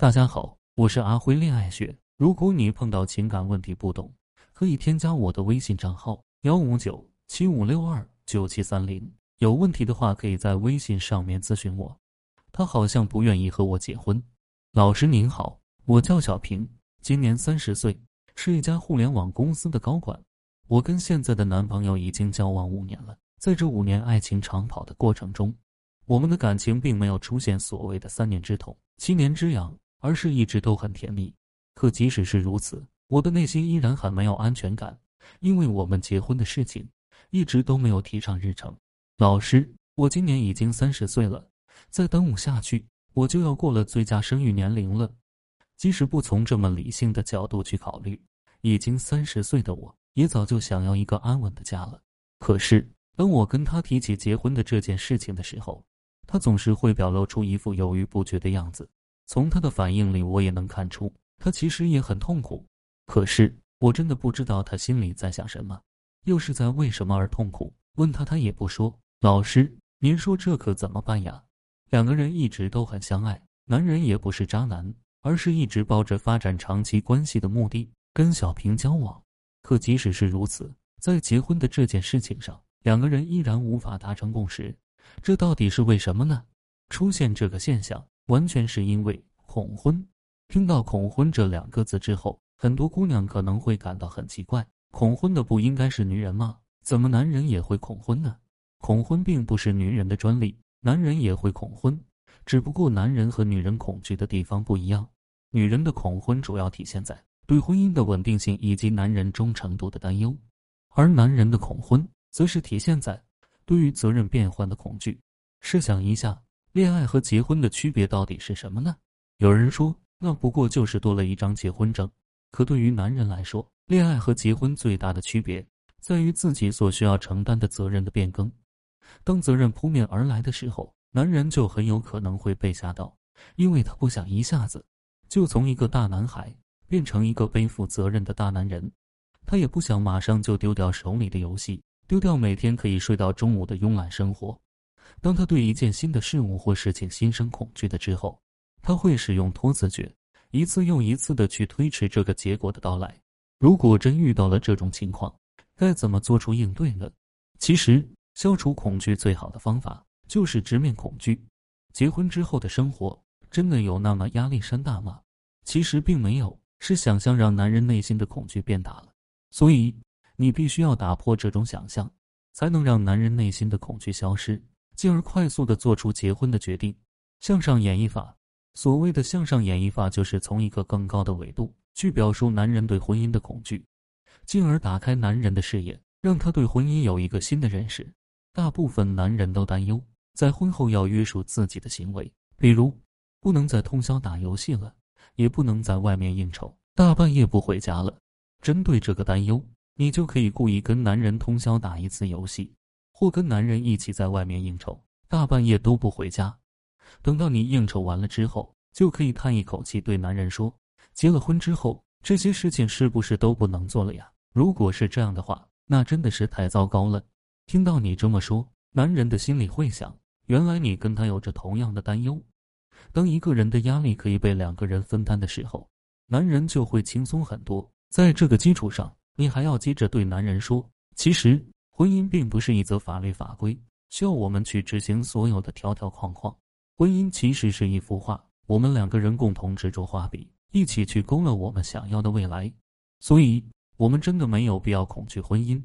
大家好，我是阿辉恋爱学。如果你碰到情感问题不懂，可以添加我的微信账号幺五九七五六二九七三零。有问题的话，可以在微信上面咨询我。他好像不愿意和我结婚。老师您好，我叫小平，今年三十岁，是一家互联网公司的高管。我跟现在的男朋友已经交往五年了，在这五年爱情长跑的过程中。我们的感情并没有出现所谓的三年之痛、七年之痒，而是一直都很甜蜜。可即使是如此，我的内心依然很没有安全感，因为我们结婚的事情一直都没有提上日程。老师，我今年已经三十岁了，再耽误下去，我就要过了最佳生育年龄了。即使不从这么理性的角度去考虑，已经三十岁的我也早就想要一个安稳的家了。可是，当我跟他提起结婚的这件事情的时候，他总是会表露出一副犹豫不决的样子，从他的反应里，我也能看出他其实也很痛苦。可是我真的不知道他心里在想什么，又是在为什么而痛苦。问他，他也不说。老师，您说这可怎么办呀？两个人一直都很相爱，男人也不是渣男，而是一直抱着发展长期关系的目的跟小平交往。可即使是如此，在结婚的这件事情上，两个人依然无法达成共识。这到底是为什么呢？出现这个现象，完全是因为恐婚。听到“恐婚”这两个字之后，很多姑娘可能会感到很奇怪：恐婚的不应该是女人吗？怎么男人也会恐婚呢？恐婚并不是女人的专利，男人也会恐婚，只不过男人和女人恐惧的地方不一样。女人的恐婚主要体现在对婚姻的稳定性以及男人忠诚度的担忧，而男人的恐婚则是体现在。对于责任变换的恐惧，试想一下，恋爱和结婚的区别到底是什么呢？有人说，那不过就是多了一张结婚证。可对于男人来说，恋爱和结婚最大的区别在于自己所需要承担的责任的变更。当责任扑面而来的时候，男人就很有可能会被吓到，因为他不想一下子就从一个大男孩变成一个背负责任的大男人，他也不想马上就丢掉手里的游戏。丢掉每天可以睡到中午的慵懒生活。当他对一件新的事物或事情心生恐惧的之后，他会使用拖字诀，一次又一次的去推迟这个结果的到来。如果真遇到了这种情况，该怎么做出应对呢？其实，消除恐惧最好的方法就是直面恐惧。结婚之后的生活真的有那么压力山大吗？其实并没有，是想象让男人内心的恐惧变大了。所以。你必须要打破这种想象，才能让男人内心的恐惧消失，进而快速的做出结婚的决定。向上演绎法，所谓的向上演绎法，就是从一个更高的维度去表述男人对婚姻的恐惧，进而打开男人的视野，让他对婚姻有一个新的认识。大部分男人都担忧在婚后要约束自己的行为，比如不能再通宵打游戏了，也不能在外面应酬，大半夜不回家了。针对这个担忧。你就可以故意跟男人通宵打一次游戏，或跟男人一起在外面应酬，大半夜都不回家。等到你应酬完了之后，就可以叹一口气，对男人说：“结了婚之后，这些事情是不是都不能做了呀？”如果是这样的话，那真的是太糟糕了。听到你这么说，男人的心里会想：原来你跟他有着同样的担忧。当一个人的压力可以被两个人分担的时候，男人就会轻松很多。在这个基础上。你还要接着对男人说：“其实婚姻并不是一则法律法规，需要我们去执行所有的条条框框。婚姻其实是一幅画，我们两个人共同执着画笔，一起去勾勒我们想要的未来。所以，我们真的没有必要恐惧婚姻。”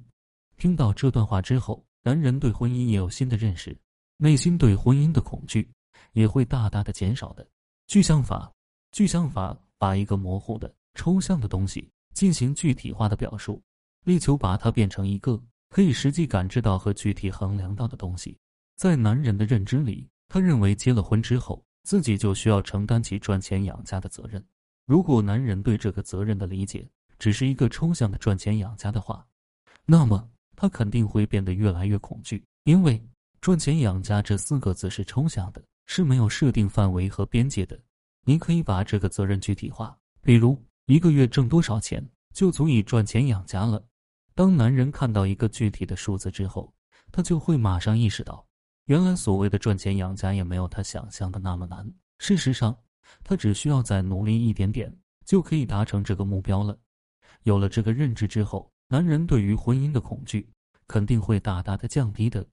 听到这段话之后，男人对婚姻也有新的认识，内心对婚姻的恐惧也会大大的减少的。具象法，具象法把一个模糊的、抽象的东西。进行具体化的表述，力求把它变成一个可以实际感知到和具体衡量到的东西。在男人的认知里，他认为结了婚之后，自己就需要承担起赚钱养家的责任。如果男人对这个责任的理解只是一个抽象的赚钱养家的话，那么他肯定会变得越来越恐惧，因为赚钱养家这四个字是抽象的，是没有设定范围和边界的。你可以把这个责任具体化，比如。一个月挣多少钱就足以赚钱养家了。当男人看到一个具体的数字之后，他就会马上意识到，原来所谓的赚钱养家也没有他想象的那么难。事实上，他只需要再努力一点点，就可以达成这个目标了。有了这个认知之后，男人对于婚姻的恐惧肯定会大大的降低的。